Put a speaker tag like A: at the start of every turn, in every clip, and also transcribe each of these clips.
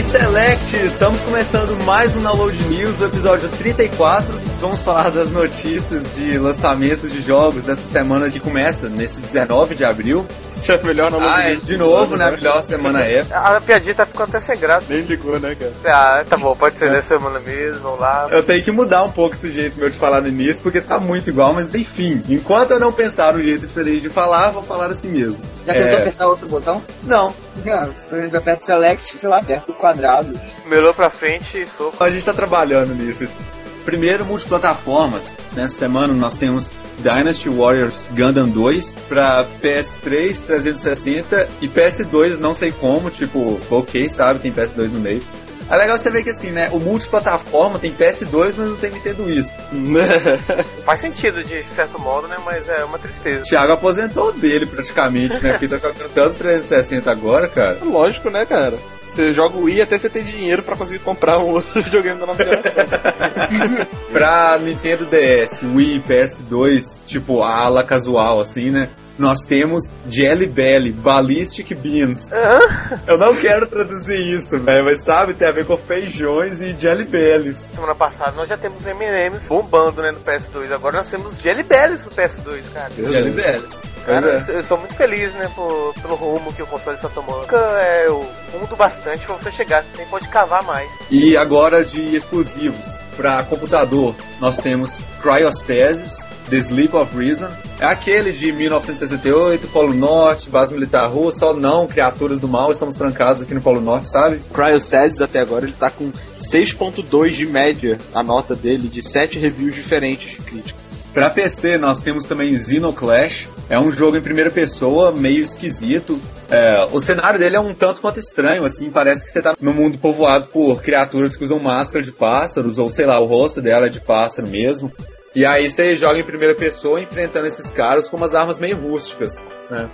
A: E Select! Estamos começando mais um Download News, episódio 34. Vamos falar das notícias de lançamentos de jogos dessa semana que começa nesse 19 de abril.
B: Isso é melhor não
A: Ah, é, de novo, né? A melhor semana é.
C: A piadinha tá ficando até sem graça.
B: Nem ligou, né, cara?
C: Ah, tá bom, pode ser dessa semana mesmo, vamos lá.
A: Eu tenho que mudar um pouco esse jeito meu de falar no início, porque tá muito igual, mas enfim. Enquanto eu não pensar um jeito diferente de falar, vou falar assim mesmo.
D: Já tentou
A: É.
D: apertar outro botão?
A: Não,
D: Não, você aperta Select, sei lá, aperta o quadrado.
C: Melhor pra frente e soco.
A: a gente tá trabalhando nisso. Primeiro, multiplataformas. Nessa semana nós temos Dynasty Warriors Gundam 2 pra PS3, 360 e PS2, não sei como, tipo, ok, sabe, tem PS2 no meio. É legal você ver que assim, né, o multiplataforma tem PS2, mas não tem Nintendo Wii.
C: Faz sentido de certo modo, né? Mas é uma tristeza.
A: O Thiago aposentou dele praticamente, né, porque tá jogando tanto 360 agora, cara.
B: Lógico, né, cara? Você joga o Wii até você ter dinheiro pra conseguir comprar um outro videogame da nova geração.
A: pra Nintendo DS, Wii, PS2, tipo a ala casual, assim, né? Nós temos Jelly Belly, Ballistic Beans. Eu não quero traduzir isso, velho, mas sabe, tem a ver com feijões e Jelly Bellies.
C: Semana passada nós já temos M&M's bombando, né, no PS2. Agora nós temos Jelly Bellies no PS2, cara.
A: Jelly Bellies.
C: Cara,
A: é.
C: eu, eu sou muito feliz, né, por- pelo rumo que o console está tomando. É o fundo bastante pra você chegar, você pode cavar mais.
A: E agora de exclusivos para computador, nós temos Cryostasis, The Sleep of Reason. É aquele de 1968, Polo Norte, base militar russa, só não, criaturas do mal, estamos trancados aqui no Polo Norte, sabe?
B: Cryostasis até agora ele tá com 6.2 de média a nota dele de 7 reviews diferentes de crítica.
A: Pra PC nós temos também Xenoclash. É um jogo em primeira pessoa, meio esquisito. É, o cenário dele é um tanto quanto estranho, assim, parece que você tá num mundo povoado por criaturas que usam máscara de pássaros, ou sei lá, o rosto dela é de pássaro mesmo. E aí você joga em primeira pessoa enfrentando esses caras com umas armas meio rústicas. né?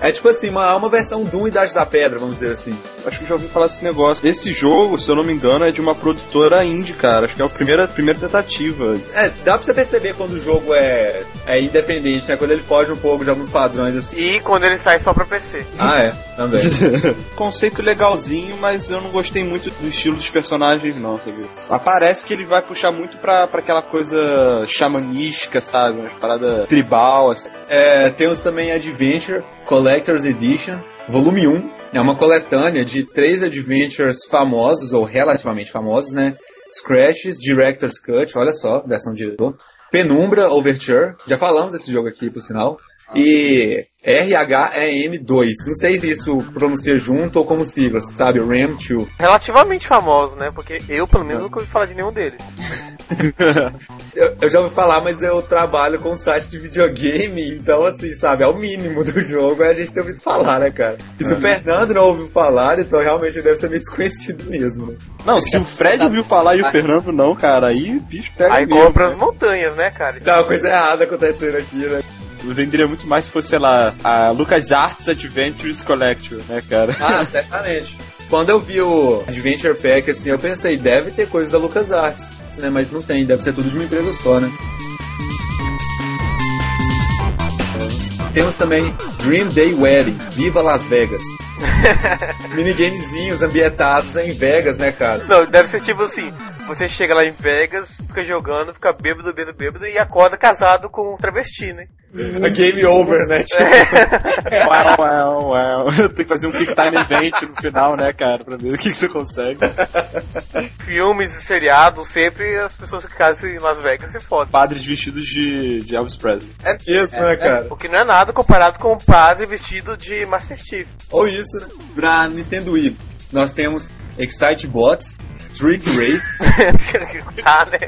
A: É tipo assim, uma, uma versão do Idade da Pedra, vamos dizer assim.
B: Acho que já ouvi falar desse negócio. Esse jogo, se eu não me engano, é de uma produtora indie, cara. Acho que é a primeira, primeira tentativa.
A: É, dá pra você perceber quando o jogo é, é independente, né? Quando ele foge um pouco de alguns padrões assim.
C: E quando ele sai só pra PC.
A: Ah, é, também.
B: Conceito legalzinho, mas eu não gostei muito do estilo dos personagens, não, sabe? Mas parece que ele vai puxar muito pra, pra aquela coisa xamanística, sabe? Uma parada tribal, assim.
A: É, temos também Adventure Collector's Edition, volume 1. É uma coletânea de três adventures famosos, ou relativamente famosos, né? Scratches, Director's Cut, olha só, versão diretor. Penumbra Overture, já falamos desse jogo aqui, por sinal. E RHEM2, não sei se isso pronuncia junto ou como siglas, sabe? RAM2.
C: Relativamente famoso, né? Porque eu, pelo menos, nunca ouvi falar de nenhum deles.
A: Eu, eu já ouvi falar, mas eu trabalho com site de videogame, então assim, sabe, é o mínimo do jogo, é a gente ter ouvido falar, né, cara? E se o Fernando não ouviu falar, então realmente deve ser meio desconhecido mesmo, né?
B: Não, se o Fred ouviu falar e o Fernando não, cara, aí o bicho pega
C: Aí
B: mesmo,
C: compra as
B: né?
C: montanhas, né, cara?
A: Tá uma coisa errada acontecendo aqui, né?
B: Eu venderia muito mais se fosse, sei lá, a Lucas Arts Adventures Collection, né, cara?
A: Ah, certamente. Quando eu vi o Adventure Pack, assim, eu pensei, deve ter coisa da LucasArts, né? Mas não tem, deve ser tudo de uma empresa só, né? Temos também Dream Day Wedding, Viva Las Vegas. Minigamezinhos ambientados em Vegas, né, cara?
C: Não, deve ser tipo assim: você chega lá em Vegas, fica jogando, fica bêbado, bêbado, bêbado e acorda casado com um travesti, né?
A: A game over, né? Tipo,
B: uau, uau, uau. Tem que fazer um Quick Time Event no final, né, cara, pra ver o que, que você consegue.
C: Filmes e seriados, sempre as pessoas que casam em Las Vegas se fodem.
B: Padres vestidos de, de Elvis Presley.
A: é mesmo, né, cara?
C: O que não é nada comparado com o padre vestido de Master Chief.
A: Ou isso, né? Pra Nintendo Wii, nós temos Excite Bots, Trick Race,
C: tá, né?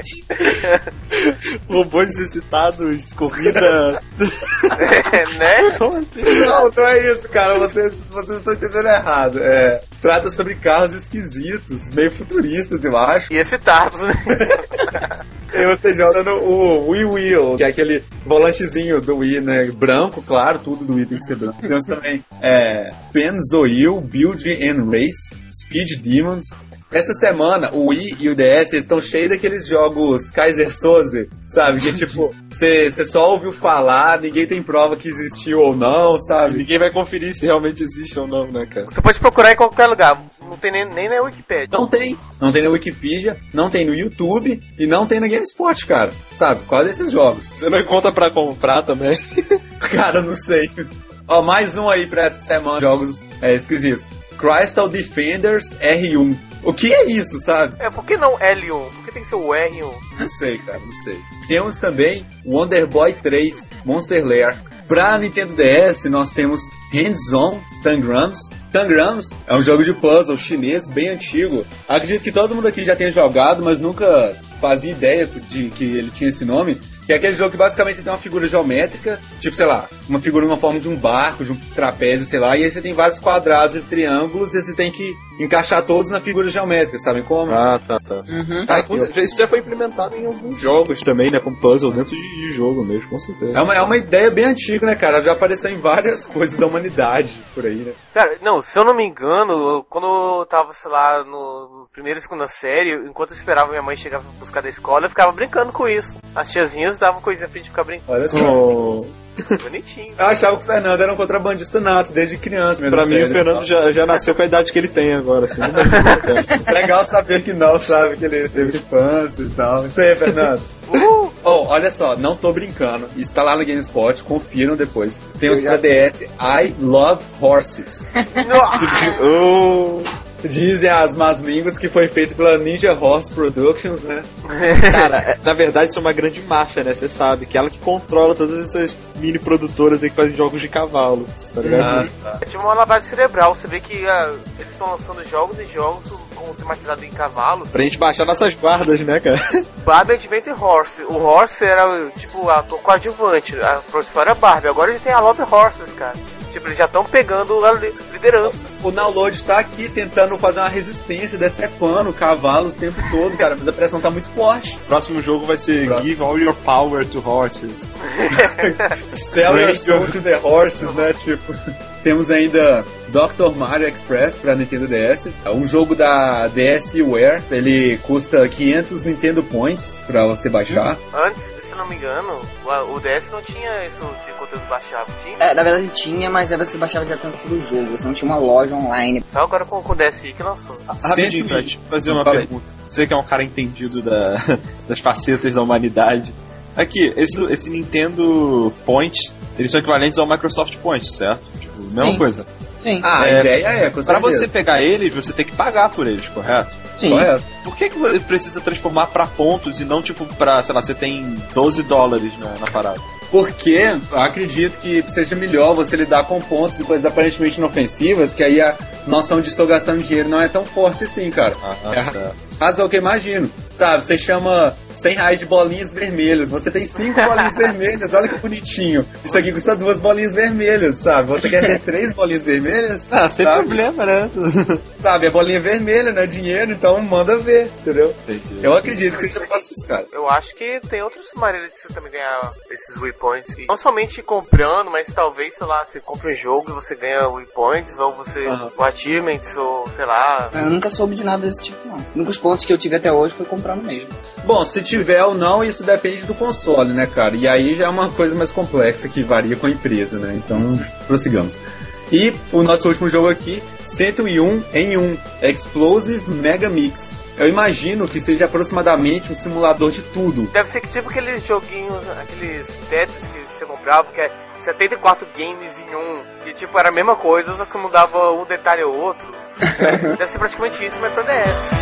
B: Robôs necessitados, corrida.
C: né?
B: Como assim?
A: Não, não é isso, cara. Vocês, vocês estão entendendo errado. É, trata sobre carros esquisitos, meio futuristas, eu acho.
C: E excitados, né?
A: E você joga no o Wii Wheel, que é aquele volantezinho do Wii, né? Branco, claro, tudo do Wii tem que ser branco. Temos também é, Pennzoil, Build and Race, Speed Demons, Essa semana, o Wii e o DS estão cheios daqueles jogos Kaiser Soze, sabe? Que tipo, você só ouviu falar, ninguém tem prova que existiu ou não, sabe?
B: Ninguém vai conferir se realmente existe ou não, né, cara?
C: Você pode procurar em qualquer lugar. Não tem nem, nem na Wikipedia.
A: Não tem. Não tem na Wikipedia, não tem no YouTube e não tem na GameSpot, cara. Sabe? Qual desses jogos?
B: Você não encontra pra comprar também?
A: Cara, não sei. Ó, mais um aí pra essa semana, jogos é, esquisitos. Crystal Defenders R1. O que é isso, sabe?
C: É, por que não L1? Por que tem que ser o R1?
A: Não sei, cara, não sei. Temos também Wonder Boy 3 Monster Lair. Pra Nintendo DS, nós temos Hands On Tangrams. Tangrams é um jogo de puzzle chinês bem antigo. Acredito que todo mundo aqui já tenha jogado, mas nunca fazia ideia de que ele tinha esse nome. Que é aquele jogo que basicamente você tem uma figura geométrica, tipo, sei lá, uma figura numa forma de um barco, de um trapézio, sei lá, e aí você tem vários quadrados e triângulos e você tem que encaixar todos na figura geométrica, sabem como?
B: Ah, tá, tá.
D: Uhum.
B: Com certeza, isso já foi implementado em alguns jogos também, né? Com puzzle dentro de, de jogo mesmo, com certeza.
A: É uma, é uma ideia bem antiga, né, cara? Já apareceu em várias coisas da humanidade por aí, né?
C: Cara, não, se eu não me engano, quando eu tava, sei lá, no primeiro e segunda série, enquanto eu esperava minha mãe chegar pra buscar da escola, eu ficava brincando com isso. As tiazinhas davam coisinha pra gente ficar brincando.
A: Olha só.
B: Oh,
C: Bonitinho.
A: Eu achava que o Fernando era um contrabandista nato, desde criança.
B: pra mim, o Fernando já, já nasceu com a idade que ele tem agora, assim.
A: Legal saber que não, sabe? Que ele teve infância e tal. Isso aí, Fernando.
C: Uhul.
A: Oh, olha só, não tô brincando. Isso tá lá no GameSpot, confiram depois. Temos
D: Eu já-
A: pra DS I Love Horses.
C: Nossa.
B: Oh,
A: Dizem as más línguas que foi feito pela Ninja Horse Productions, né?
B: Cara, é- na verdade isso é uma grande máfia, né? Você sabe, que ela que controla todas essas mini produtoras aí que fazem jogos de cavalo, tá ligado?
A: Ah, tá.
C: É tipo uma lavagem cerebral. Você vê que ah, eles estão lançando jogos e jogos com tematizado em cavalo.
B: Pra gente baixar nossas guardas, né, cara?
C: Barbie Adventure Horse. O Horse era tipo a o coadjuvante. A principal era Barbie. Agora eles têm a Love Horses, cara. Tipo, eles já estão pegando a li- liderança.
A: O download tá aqui tentando fazer uma resistência, decepando o cavalo o tempo todo, cara, mas a pressão tá muito forte.
B: Próximo jogo vai ser
A: Próximo.
B: Give All Your Power to Horses.
A: Sell your soul to the horses, né? Tipo. Temos ainda Dr. Mario Express para Nintendo DS, é um jogo da DSiWare. Ele custa 500 Nintendo Points para você baixar.
C: Antes, se eu não me engano, o, o DS não tinha isso de conteúdo baixável. Tinha?
D: É, na verdade tinha, mas aí você baixava direto pro jogo, você não tinha uma loja online.
C: Só agora com, com o DSi que lançou.
B: Rapidinho,
A: Cento e-
B: Fred, fazer uma
A: Fala aí.
B: pergunta. Você que é um cara entendido da, das facetas da humanidade. Aqui, esse, esse Nintendo Points, eles são equivalentes ao Microsoft Points, certo? Tipo, mesma
D: Sim.
B: coisa.
D: Sim,
A: Ah,
B: É,
A: a ideia é, com
B: Pra você pegar eles, você tem que pagar por eles, correto?
D: sim.
A: Correto.
B: Por que, que você precisa transformar pra pontos e não tipo pra, sei lá, você tem 12 dólares na, na parada?
A: Porque eu acredito que seja melhor você lidar com pontos e coisas aparentemente inofensivas, que aí a noção de estou gastando dinheiro não é tão forte assim, cara.
B: Ah,
A: É. Mas é o que eu imagino. Sabe, você chama 100 reais de bolinhas vermelhas. Você tem cinco bolinhas vermelhas, olha que bonitinho. Isso aqui custa duas bolinhas vermelhas, sabe? Você quer ter três bolinhas vermelhas?
B: Ah, sem
A: sabe?
B: problema, né?
A: Sabe, é bolinha vermelha, não é dinheiro, então manda ver, entendeu?
B: Entendi.
A: Eu acredito que seja fácil isso, cara.
C: Eu acho que tem outras maneiras de você também ganhar esses waypoints. Não somente comprando, mas talvez, sei lá, você compra um jogo e você ganha waypoints, ou você. Ou achievements, ou sei lá.
D: Eu nunca soube de nada desse tipo, não. Únicos que eu tive até hoje foi comprando mesmo.
A: Bom, se tiver ou não, isso depende do console, né, cara? E aí já é uma coisa mais complexa que varia com a empresa, né? Então, prossigamos. E o nosso último jogo aqui, 101 em 1, Explosive Mega Mix. Eu imagino que seja aproximadamente um simulador de tudo.
C: Deve ser que tipo aqueles joguinhos, aqueles Tetris que você comprava, que é 74 games em um, que tipo era a mesma coisa, só que mudava um detalhe ou outro. Deve ser praticamente isso, mas pra DS.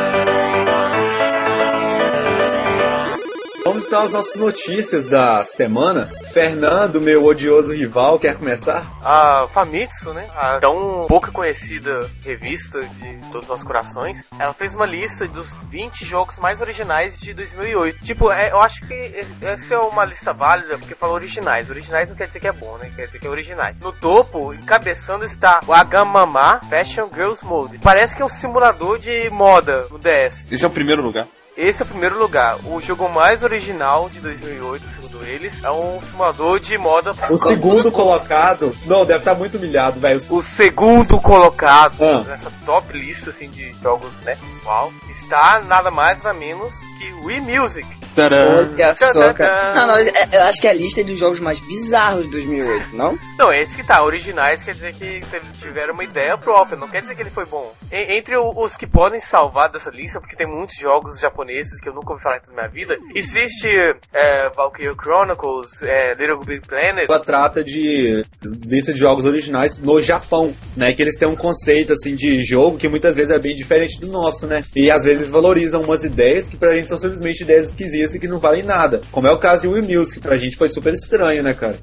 A: Vamos então às nossas notícias da semana. Fernando, meu odioso rival, quer começar?
C: A Famitsu, né? A tão pouca conhecida revista de todos os nossos corações, ela fez uma lista dos 20 jogos mais originais de 2008. Tipo, é, eu acho que essa é uma lista válida porque falou originais. Originais não quer dizer que é bom, né? Quer dizer que é originais. No topo, encabeçando está o Agamama Fashion Girls Mode. Parece que é um simulador de moda no DS.
B: Esse é o primeiro lugar.
C: Esse é o primeiro lugar. O jogo mais original de 2008, segundo eles, é um simulador de moda.
A: O segundo colocado. Não, deve estar muito humilhado, velho.
C: O segundo colocado
A: Ah.
C: nessa top lista assim, de jogos, né? Uau, está nada mais nada menos que Wii Music.
B: Tcharam.
D: Olha só, cara. Não, não, eu eu acho que é a lista é dos jogos mais bizarros de 2008, não?
C: Não, esse que tá. Originais quer dizer que tiveram uma ideia própria, não quer dizer que ele foi bom. Entre os que podem salvar dessa lista, porque tem muitos jogos japoneses que eu nunca ouvi falar em toda a minha vida, existe é, Valkyrie Chronicles, é, Little Big Planet.
A: Ela trata de lista de jogos originais no Japão, né? Que eles têm um conceito assim de jogo que muitas vezes é bem diferente do nosso, né? E às vezes valorizam umas ideias que pra gente são simplesmente ideias esquisitas e que não valem nada. Como é o caso de Wii Music, que pra gente foi super estranho, né, cara?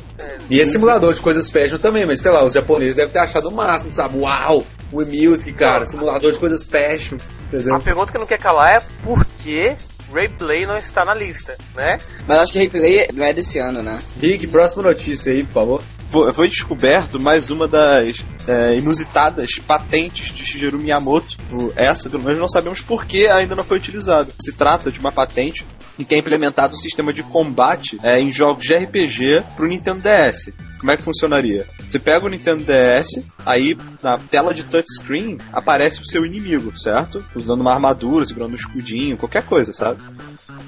A: E esse simulador de coisas fashion também, mas sei lá, os japoneses devem ter achado o máximo, sabe? Uau! Wii Music, cara, simulador de coisas fashion, entendeu?
C: A pergunta que não quer calar é por que Rayplay não está na lista, né?
D: Mas acho que Replay não é desse ano, né?
A: Rick, próxima notícia aí, por favor.
B: Foi, foi descoberto mais uma das é, inusitadas patentes de Shigeru Miyamoto. Essa, pelo menos, não sabemos por que ainda não foi utilizada. Se trata de uma patente em que é implementado um sistema de combate é, em jogos de RPG para o Nintendo DS. Como é que funcionaria? Você pega o Nintendo DS, aí na tela de touchscreen aparece o seu inimigo, certo? Usando uma armadura, segurando um escudinho, qualquer coisa, sabe?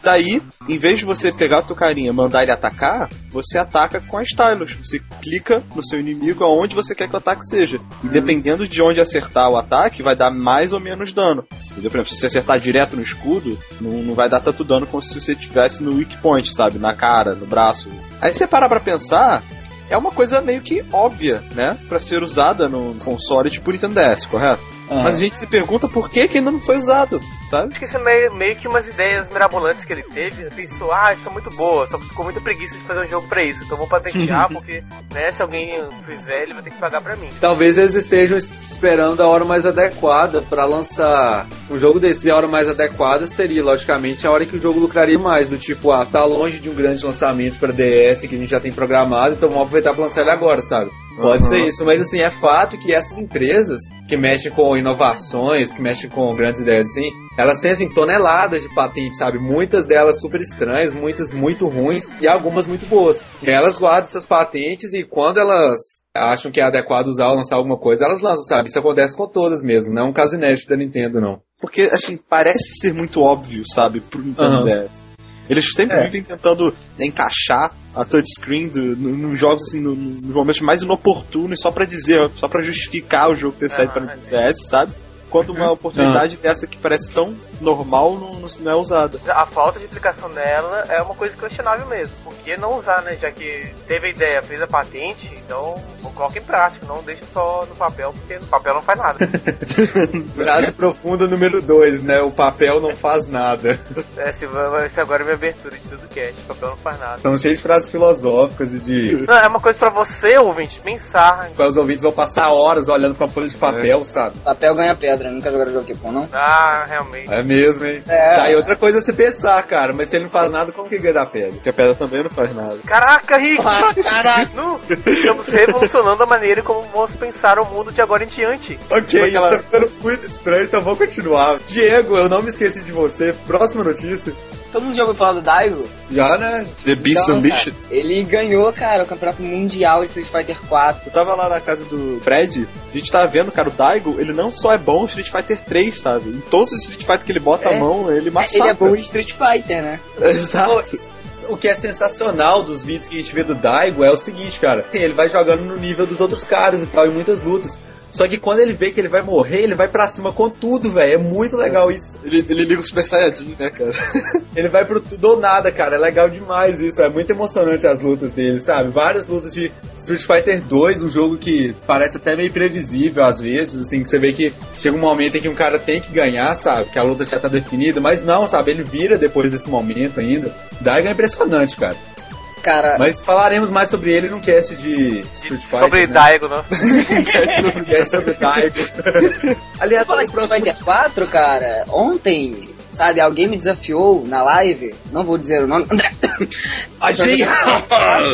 B: Daí, em vez de você pegar o teu carinha e mandar ele atacar, você ataca com a stylus. Você clica no seu inimigo aonde você quer que o ataque seja. E dependendo de onde acertar o ataque, vai dar mais ou menos dano. Entendeu? Por exemplo, se você acertar direto no escudo, não, não vai dar tanto dano como se você tivesse no weak point, sabe? Na cara, no braço. Aí você parar pra pensar, é uma coisa meio que óbvia, né? Pra ser usada no console tipo Nintendo DS, correto? Mas a gente se pergunta por que que ainda não foi usado, sabe?
C: Acho que isso é meio, meio que umas ideias mirabolantes que ele teve. Ele pensou, ah, isso é muito boa, só que ficou muita preguiça de fazer um jogo pra isso. Então vou patentear, porque, né, se alguém fizer, ele vai ter que pagar pra mim.
A: Talvez eles estejam esperando a hora mais adequada pra lançar um jogo desse. E a hora mais adequada seria, logicamente, a hora que o jogo lucraria mais. Do tipo, ah, tá longe de um grande lançamento pra DS que a gente já tem programado, então vamos aproveitar pra lançar ele agora, sabe? Pode
B: Uhum.
A: ser isso, mas assim, é fato que essas empresas que mexem com inovações, que mexem com grandes ideias assim, elas têm assim toneladas de patentes, sabe? Muitas delas super estranhas, muitas muito ruins e algumas muito boas. E elas guardam essas patentes e quando elas acham que é adequado usar ou lançar alguma coisa, elas lançam, sabe? Isso acontece com todas mesmo, não é um caso inédito da Nintendo, não.
B: Porque, assim, parece ser muito óbvio, sabe, pro Nintendo
A: Aham.
B: DS. Eles sempre
A: É.
B: vivem tentando encaixar a touchscreen do- no- nos jogos, assim, no- no- nos momentos mais inoportunos, só pra dizer, só pra justificar o jogo ter saído pra
C: Aham.
B: Nintendo DS, sabe? Quando uma oportunidade dessa que parece tão normal não, não- é usada.
C: A falta de aplicação nela é uma coisa questionável mesmo. Por que não usar, né? Já que teve a ideia, fez a patente, então coloca em prática, não deixa só no papel, porque no papel não faz nada.
A: Frase profunda número 2, né? O papel não faz nada.
C: Essa vai ser agora a minha abertura de tudo que é, o papel não faz nada.
A: São cheios de frases filosóficas e de.
C: Não, é uma coisa pra você, ouvinte, pensar.
A: Os ouvintes vão passar horas olhando pra folha de papel, sabe?
D: Papel ganha pedra, nunca jogaram jogo Pokémon, não?
C: Ah, realmente.
A: É mesmo, hein?
D: É.
A: Tá, e outra coisa é você pensar, cara, mas se ele não faz nada, como que ganha da pedra?
B: Porque a pedra também não faz nada.
C: Caraca, Rick!
A: Ah, caraca!
C: Não, estamos revolucionando a maneira como vamos pensar o mundo de agora em diante.
A: Ok,
B: Aquela-
A: isso tá ficando muito estranho, então vamos continuar. Diego, eu não me esqueci de você. Próxima notícia.
D: Todo mundo já ouviu falar do Daigo?
A: Já, né?
B: The Beast
D: Então,
B: Unleashed.
D: cara, ele ganhou, cara, o campeonato mundial de Street Fighter 4.
B: Eu tava lá na casa do Fred, a gente tava vendo, cara, o Daigo, ele não só é bom Street Fighter 3, sabe? Em todos os Street Fighter que ele bota
D: É.
B: a mão, ele massacra.
D: Ele é bom em Street Fighter, né?
B: Exato.
A: O que é sensacional dos vídeos que a gente vê do Daigo é o seguinte, cara. Assim, ele vai jogando no nível dos outros caras e tal, em muitas lutas. Só que quando ele vê que ele vai morrer, ele vai pra cima com tudo, velho. É muito legal isso.
B: Ele, ele liga o Super Saiyajin, né, cara?
A: Ele vai pro tudo ou nada, cara. É legal demais isso. É muito emocionante as lutas dele, sabe? Várias lutas de Street Fighter 2, um jogo que parece até meio previsível às vezes, assim, que você vê que chega um momento em que um cara tem que ganhar, sabe? Que a luta já tá definida, mas não, sabe? Ele vira depois desse momento ainda. Daigo é impressionante, cara.
D: Cara,
A: Mas falaremos mais sobre ele num cast de Street Fighter.
C: Sobre
A: né?
C: Daigo, né?
A: Um cast sobre Daigo. Aliás,
D: falar de Street Fighter 4, cara, ontem, sabe, alguém me desafiou na live, não vou dizer o nome, André.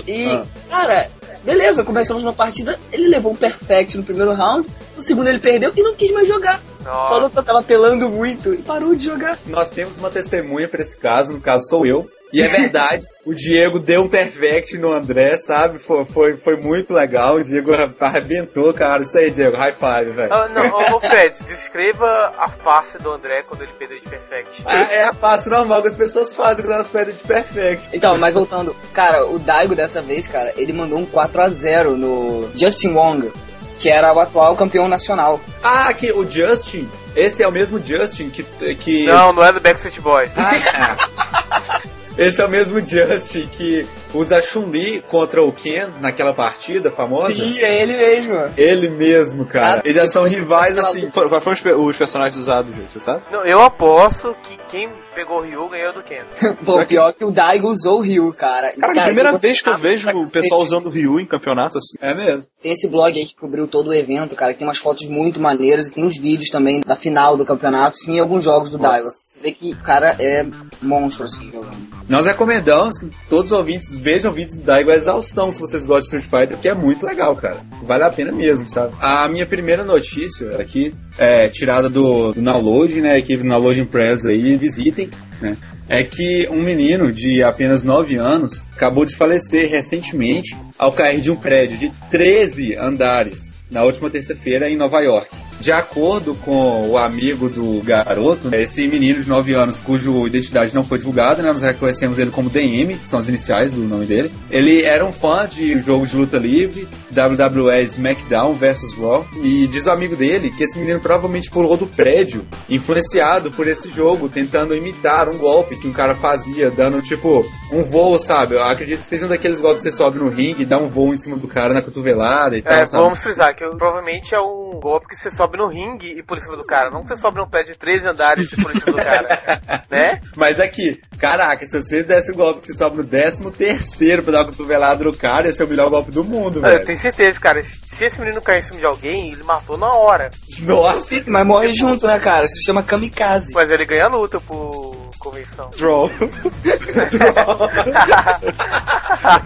D: E,
A: Ah.
D: cara, beleza, começamos uma partida, ele levou um perfect no primeiro round, no segundo ele perdeu e não quis mais jogar. Falou que eu tava pelando muito e parou de jogar.
A: Nós temos uma testemunha pra esse caso, no caso sou eu. E é verdade, o Diego deu um perfect no André, sabe? Foi, foi, foi muito legal. O Diego arrebentou, cara. Isso aí, Diego, high five, velho.
C: Ah, não, ô, ô, Fred, descreva a face do André quando ele perdeu de perfect.
A: Ah, é a face normal que as pessoas fazem quando elas perdem de perfect.
D: Então, mas voltando, cara, o Daigo dessa vez, cara, ele mandou um 4x0 no Justin Wong, que era o atual campeão nacional.
A: Ah, que o Justin, esse é o mesmo Justin que. que...
C: Não, não é do Backstreet Boys.
A: Ah, esse é o mesmo Justin que usa Chun-Li contra o Ken naquela partida famosa.
D: Sim, é ele mesmo.
A: Ele mesmo, cara.
D: Ah,
A: Eles já são rivais assim.
B: Qual qual foram os, os personagens usados, gente, você sabe?
C: Não, eu aposto que quem pegou o Ryu ganhou do Ken.
D: Pô, pior que o Daigo usou o Ryu, cara.
B: Cara, a primeira
D: eu-
B: vez que eu vejo o pessoal usando o Ryu em campeonato assim.
A: É mesmo.
D: Tem esse blog aí que cobriu todo o evento, cara, que tem umas fotos muito maneiras e tem uns vídeos também da final do campeonato, sim, e alguns jogos do Daigo. Que o cara é monstro, assim, jogando.
A: Nós recomendamos que todos os ouvintes vejam vídeos do Daigo a exaustão se vocês gostam de Street Fighter, porque é muito legal, cara. Vale a pena mesmo, sabe? A minha primeira notícia aqui é tirada do, do Download, né? Equipe do Download Impress aí, visitem, né? É que um menino de apenas 9 anos acabou de falecer recentemente ao cair de um prédio de 13 andares na última terça-feira em Nova York. De acordo com o amigo do garoto, esse menino de 9 anos, cuja identidade não foi divulgada, né, nós reconhecemos ele como DM, que são as iniciais do nome dele. Ele era um fã de jogos de luta livre, WWE SmackDown vs Raw, e diz o amigo dele que esse menino provavelmente pulou do prédio, influenciado por esse jogo, tentando imitar um golpe que um cara fazia, dando tipo um voo, sabe? Eu acredito que seja um daqueles golpes que você sobe no ringue e dá um voo em cima do cara na cotovelada e tal,
C: É, vamos frisar que provavelmente é um golpe que você sobe no ringue e por cima do cara. Não que você sobe num prédio de 13 andares e por cima do cara. né?
A: Mas aqui, caraca, se você desse o golpe que você sobe no 13 terceiro pra dar uma cotovelada no cara, ia ser o melhor golpe do mundo,
C: Ah, Eu
A: velho.
C: tenho certeza, cara. Se esse menino cair em cima de alguém, ele matou na hora.
A: Nossa,
D: Mas morre junto, né, cara? Isso se chama kamikaze.
C: Mas ele ganha a luta por convenção.
B: Draw.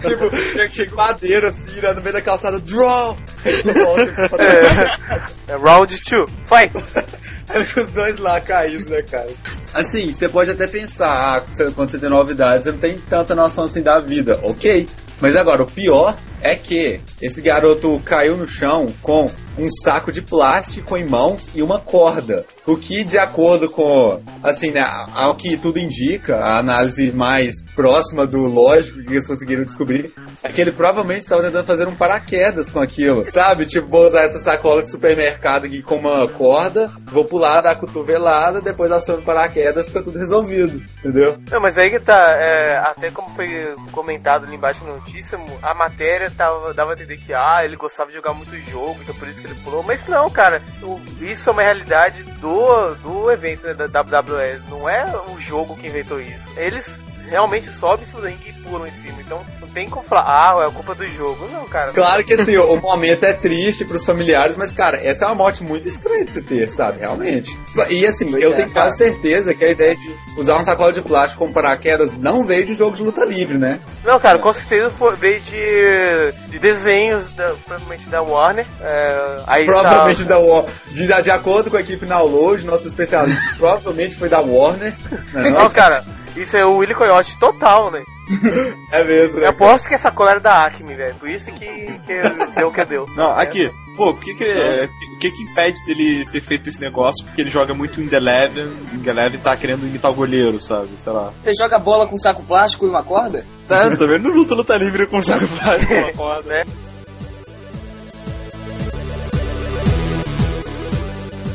A: tipo, chega, madeira assim, né, no meio da calçada, draw!
C: É, é round 2. Fight!
A: Os dois lá caídos, né, cara? Assim, você pode até pensar, ah, quando você tem novidades, você não tem tanta noção assim da vida, ok. Mas agora, o pior é que esse garoto caiu no chão com um saco de plástico em mãos e uma corda. O que, de acordo com, assim, né, ao que tudo indica, a análise mais próxima do lógico que eles conseguiram descobrir, é que ele provavelmente estava tentando fazer um paraquedas com aquilo. Sabe? Tipo, vou usar essa sacola de supermercado aqui com uma corda, vou pular, dar a cotovelada, depois aciono paraquedas, fica tudo resolvido. Entendeu?
C: Não, mas aí que tá, é, até como foi comentado ali embaixo na notícia, a matéria tava, dava a entender que, ah, ele gostava de jogar muito jogo, então por isso ele pulou. Mas não, cara, isso é uma realidade do, do evento né, da WWE. Não é o jogo que inventou isso. Eles realmente em cima do ringue e pulam em cima. Então não tem como falar, ah, é culpa do jogo. Não, cara.
A: Claro que assim, o momento é triste pros familiares, mas cara, essa é uma morte muito estranha de se ter, sabe? Realmente. E assim,
D: Pois
A: eu
D: é,
A: tenho
D: cara.
A: quase certeza que a ideia de usar uma sacola de plástico como paraquedas não veio de jogo de luta livre, né?
C: Não, cara, com certeza foi, veio de, de desenhos, da, provavelmente da Warner. É, aí
A: Provavelmente
C: tá-
A: da Warner. De, de acordo com a equipe Download, nossos especialistas, provavelmente foi da Warner. Né,
C: Não, cara, isso é o Willy Coyote total, né?
A: É mesmo, né?
C: Eu aposto que essa cola era da Acme, velho. Por isso que, que deu o que deu.
B: Não, aqui. Pô, o que que, é, o que que impede dele ter feito esse negócio? Porque ele joga muito em The Eleven, em The Eleven tá querendo imitar o goleiro, sabe? Sei lá.
D: Você joga bola com um saco plástico e uma corda?
B: Tá, também não luta luta livre com saco plástico uma foda.
C: Né?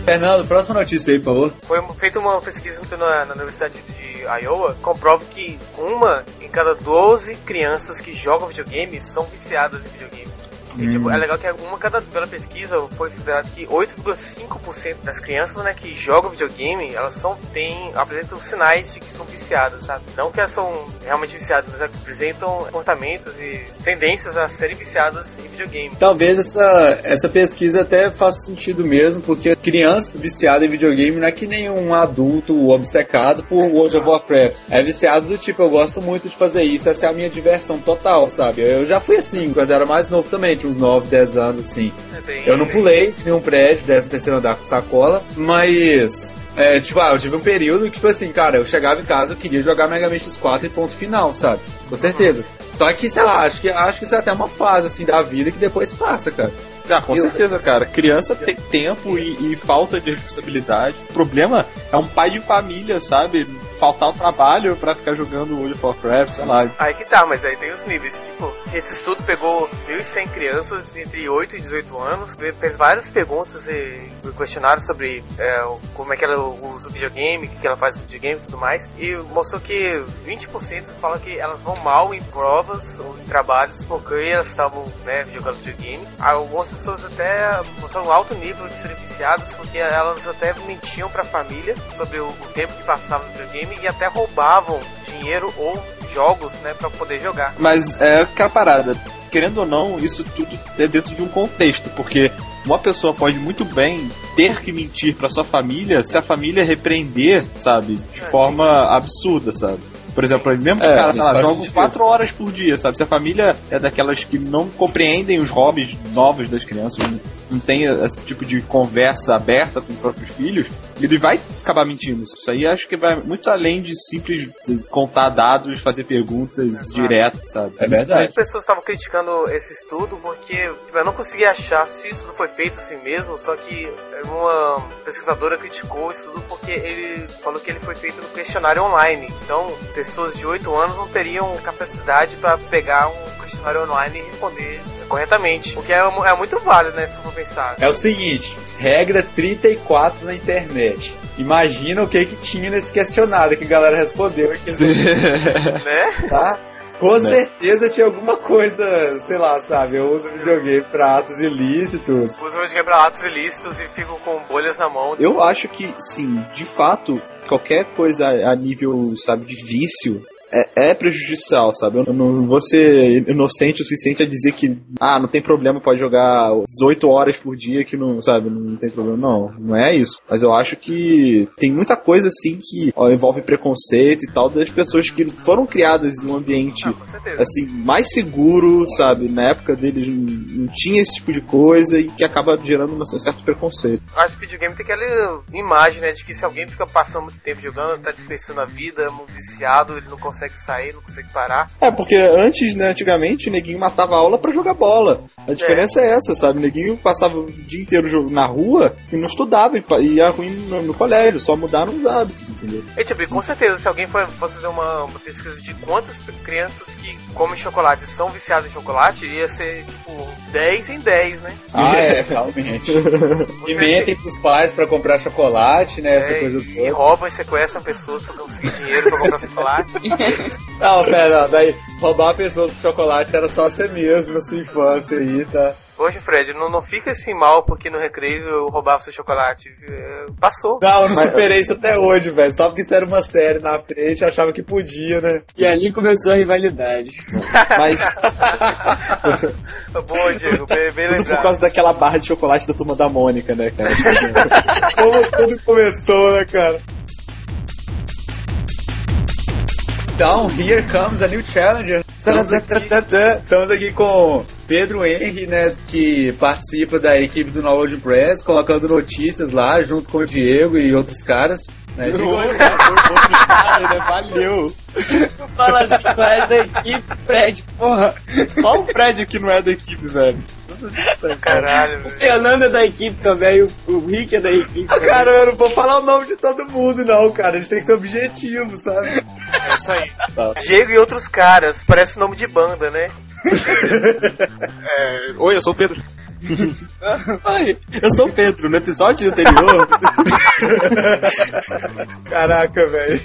A: Fernando, próxima notícia aí, por favor.
C: Foi feita uma pesquisa na, na Universidade de Iowa, comprova que uma em cada 12 crianças que jogam videogame são viciadas em videogame. E, tipo, é legal que uma cada, pela pesquisa foi considerado que 8,5% das crianças né, que jogam videogame, elas são, têm, apresentam sinais de que são viciadas, sabe? Não que elas são realmente viciadas, mas apresentam comportamentos e tendências a serem viciadas em videogame.
A: Talvez essa, essa pesquisa até faça sentido mesmo, porque criança viciada em videogame não é que nem um adulto obcecado por World of Warcraft. É viciado do tipo, eu gosto muito de fazer isso, essa é a minha diversão total, sabe? Eu já fui assim, quando era mais novo também, tinha tinha uns 9, 10 anos, assim.
C: É bem-
A: Eu não pulei de nenhum prédio, 13 terceiro andar com sacola, mas. É, tipo, ah, eu tive um período que, tipo assim, cara, eu chegava em casa, eu queria jogar Mega Man X4 e ponto final, sabe? Com certeza. Só que, sei lá, acho que, acho que isso é até uma fase, assim, da vida que depois passa, cara.
B: Ah, com
D: Eu-
B: certeza, cara. Criança tem tempo e, e falta de responsabilidade. O problema é um pai de família, sabe? Faltar o trabalho pra ficar jogando World of Warcraft, sei lá.
C: Aí que tá, mas aí tem os níveis. Tipo, esse estudo pegou 1.100 crianças entre 8 e 18 anos, fez várias perguntas e questionários sobre é, como é que ela o videogame, o que ela faz no videogame e tudo mais. E mostrou que 20% falam que elas vão mal em provas ou em trabalhos porque elas estavam né, jogando videogame. Algumas pessoas até mostraram um alto nível de serem viciadas porque elas até mentiam pra família sobre o, o tempo que passavam no videogame e até roubavam dinheiro ou jogos, né, para poder jogar.
B: Mas é aquela parada. Querendo ou não, isso tudo é dentro de um contexto, porque uma pessoa pode muito bem ter que mentir pra sua família se a família repreender, sabe, de forma absurda, sabe? Por exemplo, mesmo que
A: É,
B: o cara, sei lá, joga. 4 horas por dia, sabe? Se a família é daquelas que não compreendem os hobbies novos das crianças, não, tem esse tipo de conversa aberta com os próprios filhos, ele vai acabar mentindo. Isso aí acho que vai muito além de simples contar dados, fazer perguntas diretas, sabe?
A: É verdade.
C: Muitas pessoas estavam criticando esse estudo porque eu não conseguia achar se isso não foi feito assim mesmo, só que uma pesquisadora criticou o estudo porque ele falou que ele foi feito no questionário online. Então, pessoas de 8 anos não teriam capacidade para pegar um questionário online e responder corretamente. O que é, é muito válido, né, se for pensar.
A: É o seguinte, regra 34 na internet. Imagina o que que tinha nesse questionário que a galera respondeu aqui,
C: né?
A: tá? Com
B: Né?
A: certeza tinha alguma coisa, sei lá, sabe? Eu uso videogame pra atos ilícitos.
C: Usam de quebrar atos ilícitos e ficam com bolhas na mão.
B: Eu acho que, sim, de fato, qualquer coisa a nível, sabe, de vício é, é prejudicial, sabe? Eu não vou ser inocente o suficiente a dizer que, ah, não tem problema, pode jogar 18 horas por dia que não, sabe, não tem problema. Não, não é isso. Mas eu acho que tem muita coisa, assim, que ó, envolve preconceito e tal das pessoas que foram criadas em um ambiente
C: Ah,
B: assim, mais seguro, sabe? Na época deles não, tinha esse tipo de coisa e que acaba gerando um certo preconceito.
C: Acho que videogame tem aquela imagem, né, de que se alguém fica passando muito tempo jogando, tá dispensando a vida, é muito viciado, ele não consegue sair, não consegue parar.
B: É, porque antes, né, antigamente, o neguinho matava a aula pra jogar bola. A diferença é, essa, sabe? O neguinho passava o dia inteiro na rua e não estudava e e ia ruim no, no colégio, só mudaram os hábitos, entendeu?
C: E, tipo, com certeza, se alguém for, fosse fazer uma, uma pesquisa de quantas crianças que comem chocolate são viciadas em chocolate, ia ser, tipo, 10 em 10, né?
A: Ah, é, realmente. E mentem pros pais pra comprar chocolate, né? Essa
C: É,
A: coisa
C: e, e
A: toda.
C: roubam e sequestram pessoas pra conseguir dinheiro pra comprar chocolate.
A: Não, pera, não, daí roubar pessoas com chocolate era só você mesmo na sua infância aí, tá?
C: Hoje, Fred, não, não fica assim mal porque no recreio eu roubava seu chocolate. É, Passou.
A: Não, eu não superei isso até hoje, velho. Só porque isso era uma série na frente, achava que podia, né?
D: E ali começou a rivalidade.
B: Mas
C: Boa, Diego, bem, bem
B: tudo por causa daquela barra de chocolate da turma da Mônica, né, cara?
A: Como tudo começou, né, cara? Então, here comes a new challenger. Estamos aqui, estamos aqui com Pedro Henry, né, que participa da equipe do Knowledge Press, colocando notícias lá, junto com o Diego e outros caras. Né? Digo,
B: Cara, né? Valeu!
D: Fala assim, mas da equipe, Fred, porra.
B: Qual o Fred que não é da equipe, velho?
C: Caralho,
D: O. Fernando é da equipe também, o, o Rick é da equipe.
A: Ah, cara, eu não vou falar o nome de todo mundo, não, cara. A gente tem que ser objetivo, sabe?
C: É isso aí. Diego e outros caras, parece nome de banda, né?
B: É, Oi, eu sou o Pedro. Oi, eu sou o Pedro. No episódio anterior,
A: Caraca, velho.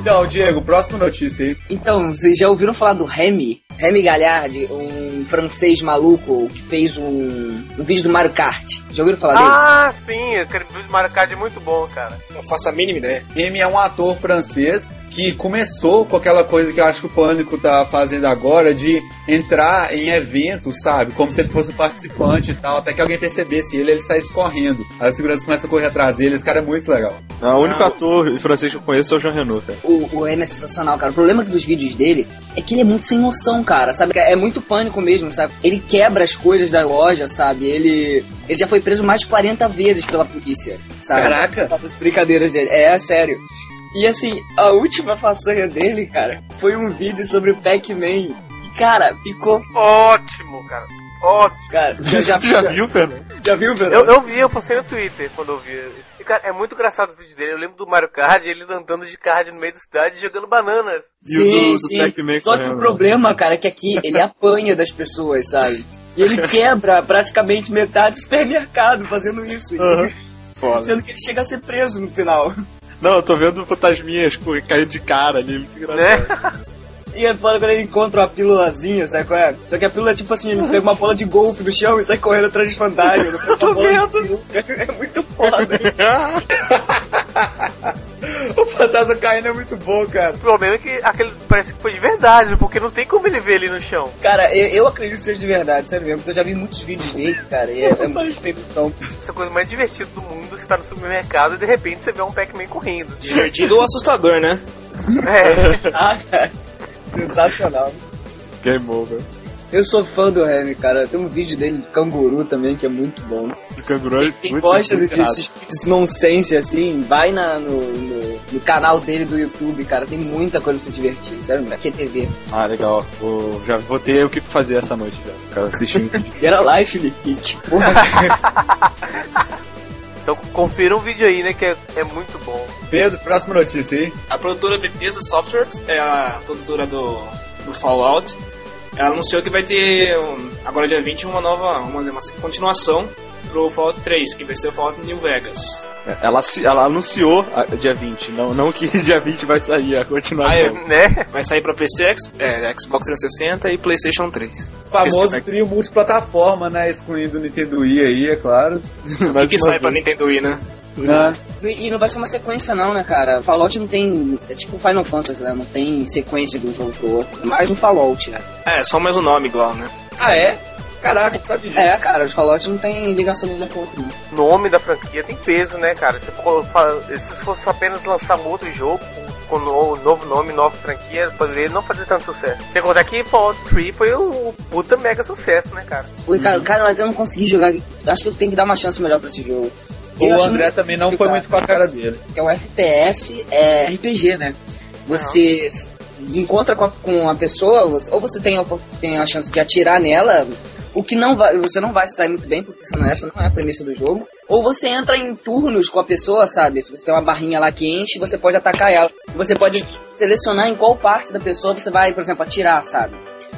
A: Então, Diego, próxima notícia aí.
D: Então, vocês já ouviram falar do Remy? Remy Galliard, um francês maluco que fez um, um vídeo do Mario Kart. Já ouviram falar dele?
C: Ah, sim, aquele vídeo do Mario Kart é muito bom, cara.
E: Não faço a mínima ideia.
A: Remy é um ator francês que começou com aquela coisa que eu acho que o Pânico tá fazendo agora de entrar em eventos, sabe? Como se ele fosse um participante e tal, até que alguém percebesse ele, ele saísse correndo. Aí a segurança começa a correr atrás dele, esse cara é muito legal.
B: Não, o único ator francês que eu conheço é o Jean Reno, cara.
D: O, o Remy é sensacional, cara. O problema dos vídeos dele é que ele é muito sem noção, cara, sabe? É muito pânico mesmo, sabe? Ele quebra as coisas da loja, sabe? Ele, ele já foi preso mais de 40 vezes pela polícia, sabe?
A: Caraca!
D: As brincadeiras dele. É, sério. E assim, a última façanha dele, cara, foi um vídeo sobre o Pac-Man. E, cara, ficou.
C: Ótimo, cara. Ótimo.
D: Cara, já, já,
B: Tu já viu, Fernando?
D: já viu, velho?
C: Eu, eu vi, eu postei no Twitter quando eu vi isso. E, cara, é muito engraçado os vídeos dele. Eu lembro do Mario Kart, ele andando de kart no meio da cidade jogando bananas.
B: E o do- do Pac-Man
D: Só que o problema, cara, é que aqui ele apanha das pessoas, sabe? E ele quebra praticamente metade do supermercado fazendo isso.
B: Aham. Foda.
D: Sendo que ele chega a ser preso no final.
B: Não, eu tô vendo fantasminhas caindo de cara ali, muito engraçado.
C: Né?
D: E é foda quando ele encontra uma pílulazinha, sabe qual é? Só que a pílula é tipo assim, ele pega uma bola de golfe no chão e sai correndo atrás dos fantasmas. Eu tô vendo. É muito foda.
A: O fantasma caindo é muito bom, cara.
C: O problema é que aquele parece que foi de verdade, porque não tem como ele ver ali no chão.
D: Cara, eu, eu acredito que seja de verdade, sério mesmo, porque eu já vi muitos vídeos dele, cara, e é, é muito sem noção.
C: Essa é a coisa mais divertida do mundo, você tá no supermercado e de repente você vê um Pac-Man correndo.
E: Divertido ou assustador, né?
C: É.
D: Ah, cara, sensacional.
B: Game over.
D: Eu sou fã do Remy, cara. Tem um vídeo dele do canguru também que é muito bom.
B: O canguru é
D: Quem
B: muito
D: gosta desses vídeos nonsense assim, vai na, no, no, no canal dele do YouTube, cara. Tem muita coisa pra se divertir, sério, mesmo. Aqui é TV.
B: Ah, legal. Vou, já vou ter o que fazer essa noite já. Vídeo.
D: E era live, Felipe. Que porra.
C: Então confira um vídeo aí, né, que é, é muito bom.
A: Pedro, próxima notícia aí.
E: A produtora Bethesda Softworks é a produtora do, do Fallout. Ela anunciou que vai ter, agora dia 20, uma nova, uma, uma continuação pro Fallout 3, que vai ser o Fallout New Vegas.
B: Ela, ela anunciou a- dia 20, não, não que dia 20 vai sair a continuação.
E: Ah, é.
C: Né?
E: Vai sair pra PC, X- é, Xbox 360 e PlayStation 3.
A: Famoso trio multiplataforma, né? Excluindo o Nintendo Wii aí, é claro.
E: O que, que sai pra Nintendo Wii, né?
A: Né?
D: E não vai ser uma sequência não, né, cara? Fallout não tem... É tipo Final Fantasy, né? Não tem sequência de um jogo pro outro. Mais um Fallout, né?
E: É, só mais um nome igual, né?
A: Ah, é? Caraca, sabe disso.
D: É, cara, os Fallout não tem ligação nenhuma com o outro. não.
C: O nome da franquia tem peso, né, cara? Se, for- se fosse apenas lançar um outro jogo com, no- novo nome, nova franquia, poderia não fazer tanto sucesso. Sem contar que Fallout 3 foi um puta mega sucesso, né, cara?
D: Oi, cara, cara, mas eu não consegui jogar. Acho que eu tenho que dar uma chance melhor pra esse jogo. Eu
A: O André
D: muito
A: também não foi muito com a cara dele.
D: é um FPS é RPG, né? Você s- encontra com a, com a pessoa, ou você tem a, tem a chance de atirar nela, o que não vai, você não vai se dar muito bem, porque essa não é a premissa do jogo. Ou você entra em turnos com a pessoa, sabe? Se você tem uma barrinha lá que enche, você pode atacar ela. Você pode selecionar em qual parte da pessoa você vai, por exemplo, atirar, sabe?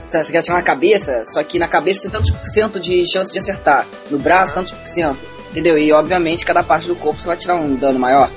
D: Você quer atirar na cabeça, só que na cabeça tem tantos por cento de chance de acertar. No braço, tantos por cento. Entendeu? E obviamente cada parte do corpo você vai tirar um dano maior.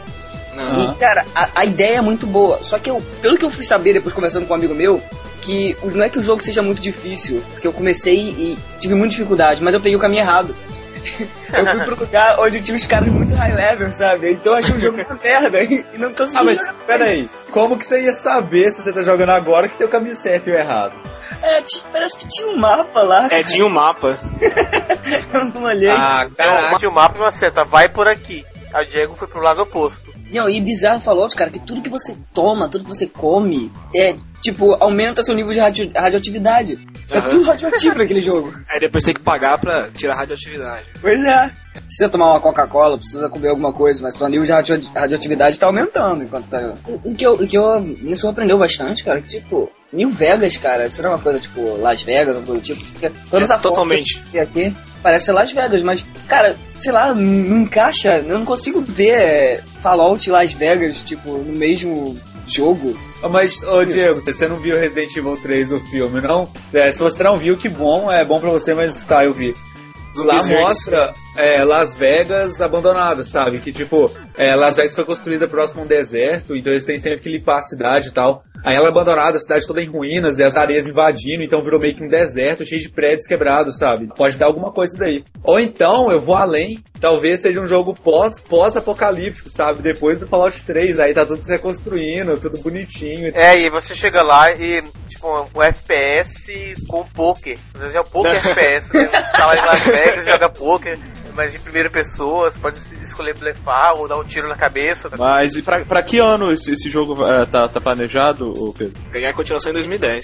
E: Não.
D: E, cara, a, a ideia é muito boa. Só que eu, pelo que eu fui saber depois conversando com um amigo meu, que o- não é que o jogo seja muito difícil, porque eu comecei e tive muita dificuldade, mas eu peguei o caminho errado. eu fui pro lugar onde tinha uns caras muito high level, sabe? Então eu achei um jogo muito merda e não consegui
A: Ah, mas
D: jogar.
A: peraí. Como que você ia saber se você tá jogando agora que tem o caminho certo e o errado?
D: É, parece que tinha um mapa lá.
E: É, tinha um mapa.
D: Eu não olhei.
A: Ah,
C: Então, tinha o mapa e uma seta, vai por aqui. A Diego foi pro lado oposto.
D: Não, e bizarro falou, cara, que tudo que você toma, tudo que você come, é, tipo, aumenta seu nível de radio- radioatividade. É
E: Aham.
D: tudo radioativo naquele jogo.
E: Aí depois tem que pagar pra tirar a radioatividade.
D: Pois é. Precisa tomar uma Coca-Cola, precisa comer alguma coisa, mas seu nível de radio- radioatividade tá aumentando enquanto tá. O, o que, eu, o que eu, me surpreendeu bastante, cara, que tipo, New Vegas, cara, isso não é uma coisa tipo Las Vegas, ou coisa do tipo. Porque toda
E: É,
D: essa
E: totalmente.
D: que aqui parece ser Las Vegas, mas, cara, sei lá, não, encaixa, eu não consigo ver é, Fallout e Las Vegas, tipo, no mesmo jogo.
A: Ah, Mas, ô Diego, você não viu Resident Evil 3, o filme, não? É, se você não viu, que bom, é bom pra você, mas tá, eu vi. Lá mostra é, Las Vegas abandonada, sabe? Que tipo, é, Las Vegas foi construída próximo a um deserto, então eles têm sempre que limpar a cidade e tal. Aí ela é abandonada, a cidade toda em ruínas e as areias invadindo, então virou meio que um deserto cheio de prédios quebrados, sabe? Pode dar alguma coisa daí. Ou então, eu vou além, talvez seja um jogo pós, pós-apocalíptico, sabe? Depois do Fallout 3, aí tá tudo se reconstruindo, tudo bonitinho.
C: É, e você chega lá e, tipo, um FPS com poker. Já é um poker FPS, né? Tá lá em Las Vegas, joga poker, mas de primeira pessoa, você pode escolher blefar ou dar um tiro na cabeça. tá?
B: Mas e pra, pra que ano esse, esse jogo eh, tá, tá planejado, Pedro?
E: Ganhar a continuação em 2010.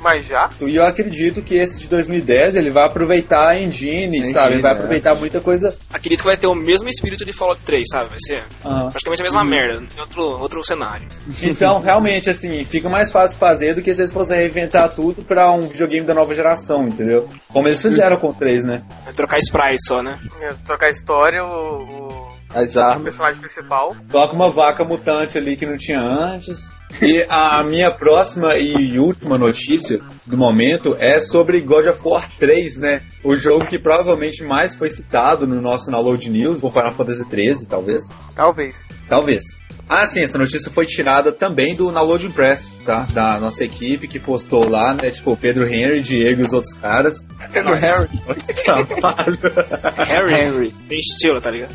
C: Mas já?
A: E eu acredito que esse de 2010 ele vai aproveitar a engine,
B: Engine,
A: sabe? Vai
B: é.
A: aproveitar muita coisa.
E: Acredito que vai ter o mesmo espírito de Fallout 3, sabe? Vai ser
A: Ah.
E: praticamente a mesma merda, em outro, outro cenário.
A: Então, realmente, assim, fica mais fácil fazer do que se eles fossem reinventar tudo pra um videogame da nova geração, entendeu? Como eles fizeram com o 3, né?
E: Vai trocar sprites só, né?
C: É, Trocar história, o, o
B: As
C: o
B: armas.
C: personagem principal.
A: Coloca uma vaca mutante ali que não tinha antes. E a minha próxima e última notícia do momento é sobre God of War 3, né? O jogo que provavelmente mais foi citado no nosso Download News, ou Final Fantasy 13, talvez.
C: Talvez.
A: Talvez. Ah, sim, essa notícia foi tirada também do Download Press, tá? Da nossa equipe que postou lá, né? Tipo, o Pedro Henry, Diego e os outros caras.
E: Pedro
A: Henry. Trabalho.
E: Harry. Henry. Tem estilo, tá ligado?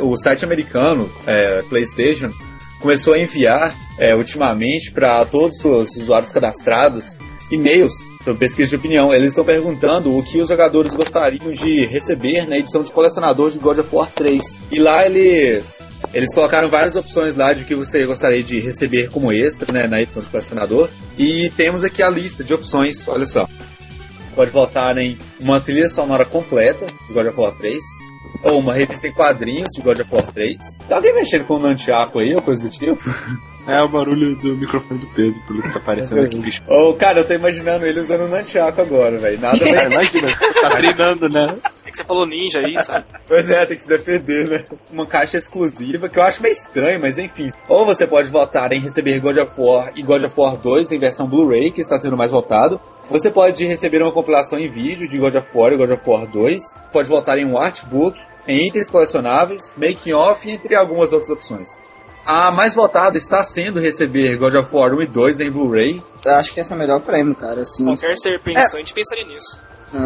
A: O site americano, é, PlayStation, começou a enviar é, ultimamente para todos os usuários cadastrados e-mails sobre pesquisa de opinião. Eles estão perguntando o que os jogadores gostariam de receber na edição de colecionador de God of War 3. E lá eles eles colocaram várias opções lá de que você gostaria de receber como extra né, na edição de colecionador. E temos aqui a lista de opções, olha só. Pode votar em uma trilha sonora completa de God of War 3, ou uma revista em quadrinhos de God of War 3. Tá alguém mexendo com o Nantiaco aí, ou coisa do tipo?
B: É o barulho do microfone do Pedro, pelo que tá aparecendo aqui. bicho.
A: Ou, cara, eu tô imaginando ele usando o Nantiaco agora, velho. Nada mais.
B: Cara, imagina, tá treinando, né?
E: É que você falou ninja aí, sabe?
A: Pois é, tem que se defender, né? Uma caixa exclusiva que eu acho meio estranho, mas enfim. Ou você pode votar em receber God of War e God of War 2 em versão Blu-ray, que está sendo mais votado. Você pode receber uma compilação em vídeo de God of War e God of War 2. Pode votar em um artbook, em itens colecionáveis, making off, entre algumas outras opções. A mais votada está sendo receber God of War 1 e 2 em Blu-ray.
D: Acho que esse é o melhor prêmio, cara, assim.
E: Qualquer ser pensante pensaria nisso.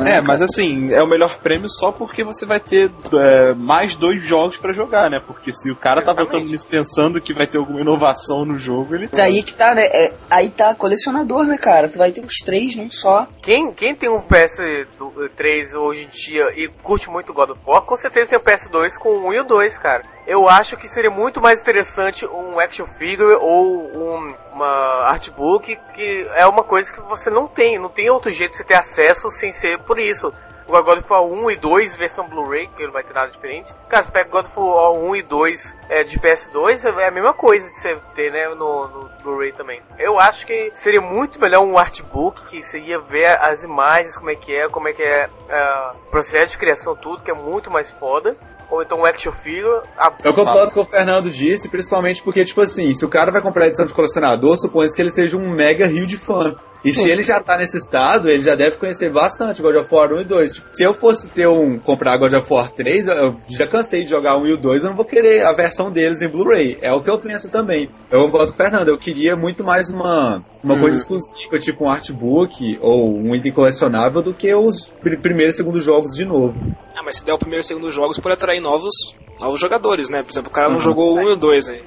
B: É, mas assim, é o melhor prêmio só porque você vai ter é, mais dois jogos pra jogar, né? Porque se o cara tá
C: Exatamente.
B: votando nisso pensando que vai ter alguma inovação no jogo, ele.
D: Mas aí que tá, né? É, aí tá colecionador, né, cara? Tu vai ter os três num só.
C: Quem, quem tem um PS3 hoje em dia e curte muito God of War, com certeza tem o PS2 com o 1 e o 2, cara. Eu acho que seria muito mais interessante um action figure ou um, uma artbook, que é uma coisa que você não tem, não tem outro jeito de você ter acesso sem ser por isso. O God of War 1 e 2, versão Blu-ray, que não vai ter nada diferente. Cara, você pega God of War 1 e 2 é, de PS2, é a mesma coisa de você ter né, no, no Blu-ray também. Eu acho que seria muito melhor um artbook, que você ia ver as imagens, como é que é, como é que é ah, o processo de criação, tudo, que é muito mais foda. Ou então um action figure. A...
A: Eu concordo com o Fernando disse, principalmente porque, tipo assim, se o cara vai comprar a edição de colecionador, supõe que ele seja um mega rio de fã. E se ele já tá nesse estado, ele já deve conhecer bastante God of War 1 e 2. Tipo, se eu fosse ter um, comprar God of War 3, eu- já cansei de jogar 1 e o 2, eu não vou querer a versão deles em Blu-ray. É o que eu penso também. Eu concordo com o Fernando, eu queria muito mais uma, uma coisa exclusiva, tipo um artbook ou um item colecionável, do que os pr- primeiro e segundo jogos de novo.
E: Ah, mas se der o primeiro e segundo jogos, pode atrair novos, novos jogadores, né? Por exemplo, o cara não
A: Uhum.
E: jogou o 1 e o 2 aí.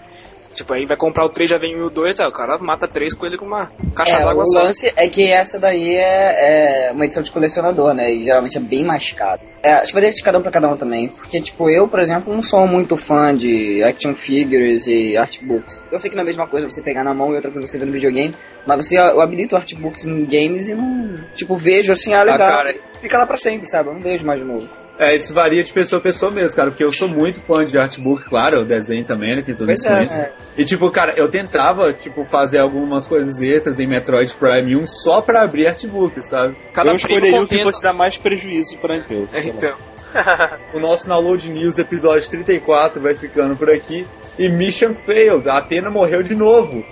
E: Tipo, aí vai comprar o 3, já vem o 1 e o 2, tá? o cara mata 3 com ele com uma caixa
D: É,
E: d'água
D: o
E: só.
D: lance é que essa daí é, é uma edição de colecionador, né? E geralmente é bem mais caro. É, acho que vai de cada um pra cada um também. Porque, tipo, eu, por exemplo, não sou muito fã de action figures e artbooks. Eu sei que não é a mesma coisa você pegar na mão e outra coisa você ver no videogame. Mas você, eu habilito artbooks em games e não, tipo, vejo assim, ah, legal.
A: cara.
D: Fica lá pra sempre, sabe? Eu não vejo mais de novo.
A: É, isso varia de pessoa a pessoa mesmo, cara, porque eu sou muito fã de artbook, claro, eu desenho também, né, tem tudo isso
D: é,
A: isso.
D: é.
A: E tipo, cara, eu tentava, tipo, fazer algumas coisas extras em Metroid Prime 1 só pra abrir artbook, sabe?
E: Cada
B: eu escolheria o que fosse dar mais prejuízo pra empresa.
E: É, então.
A: O nosso Download News episódio 34 vai ficando por aqui. E Mission Failed, a Atena morreu de novo.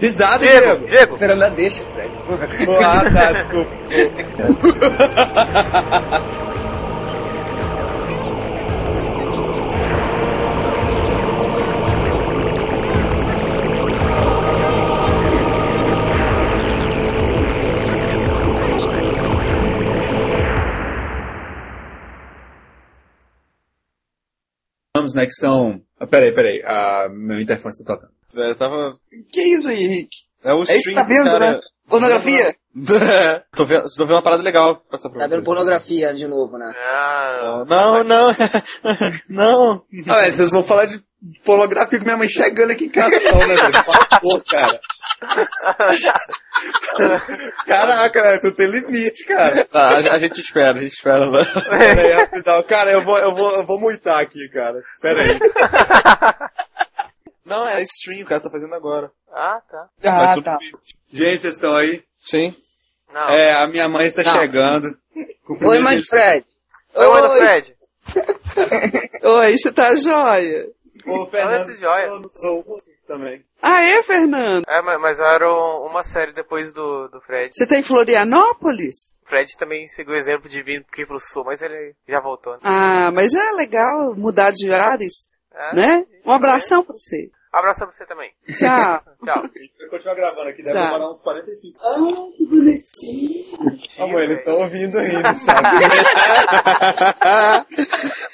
A: Risada,
C: Diego.
A: Diego.
C: Diego.
D: Deixa, Fred.
A: Ah, tá, desculpa. Vamos, né, que são... Ah, peraí, peraí, ah, meu interfone está tocando.
B: Eu tava...
F: Que isso aí, Henrique?
B: É o
F: É isso que
B: stream,
F: tá vendo,
B: cara.
F: né? Pornografia?
B: tô, vendo, tô vendo uma parada legal pra passar pra
D: Tá vendo pornografia de novo, né?
C: Ah,
B: Não, não, não.
A: Ah, velho, vocês vão falar de pornografia com minha mãe chegando aqui em casa não, né, velho? Por favor, cara. Caraca, né? Tu tem limite, cara.
B: Tá, a, a gente espera, a gente espera lá.
A: Pera aí, rapidão. Cara, eu vou, eu vou, eu vou muitar aqui, cara. Pera aí.
B: Não, é stream, o cara tá fazendo agora.
C: ah, tá.
F: Ah,
B: Mas
F: tá.
A: Gente, vocês estão aí?
B: Sim.
C: Não.
A: É, a minha mãe está
D: Não.
A: chegando.
D: Oi, mãe Fred.
C: Oi, mãe do Fred.
F: Oi, você tá joia?
A: Ô,
C: Antes, joia.
A: também.
F: Ah, é, Fernando?
C: É, mas, mas era um- uma série depois do, do Fred.
F: Você tá em Florianópolis?
C: O Fred também seguiu o exemplo de vir aqui pro sul, mas ele já voltou, né?
F: Ah, mas é legal mudar de ares,
C: É.
F: né? Um abração pra você.
C: Abraço pra você também.
F: Tchau.
C: Tchau.
A: Eu continuar gravando aqui, deve
F: Tá.
A: demorar uns 45.
F: Ah, que bonitinho.
A: Ah, mãe, eles estão ouvindo ainda, sabe?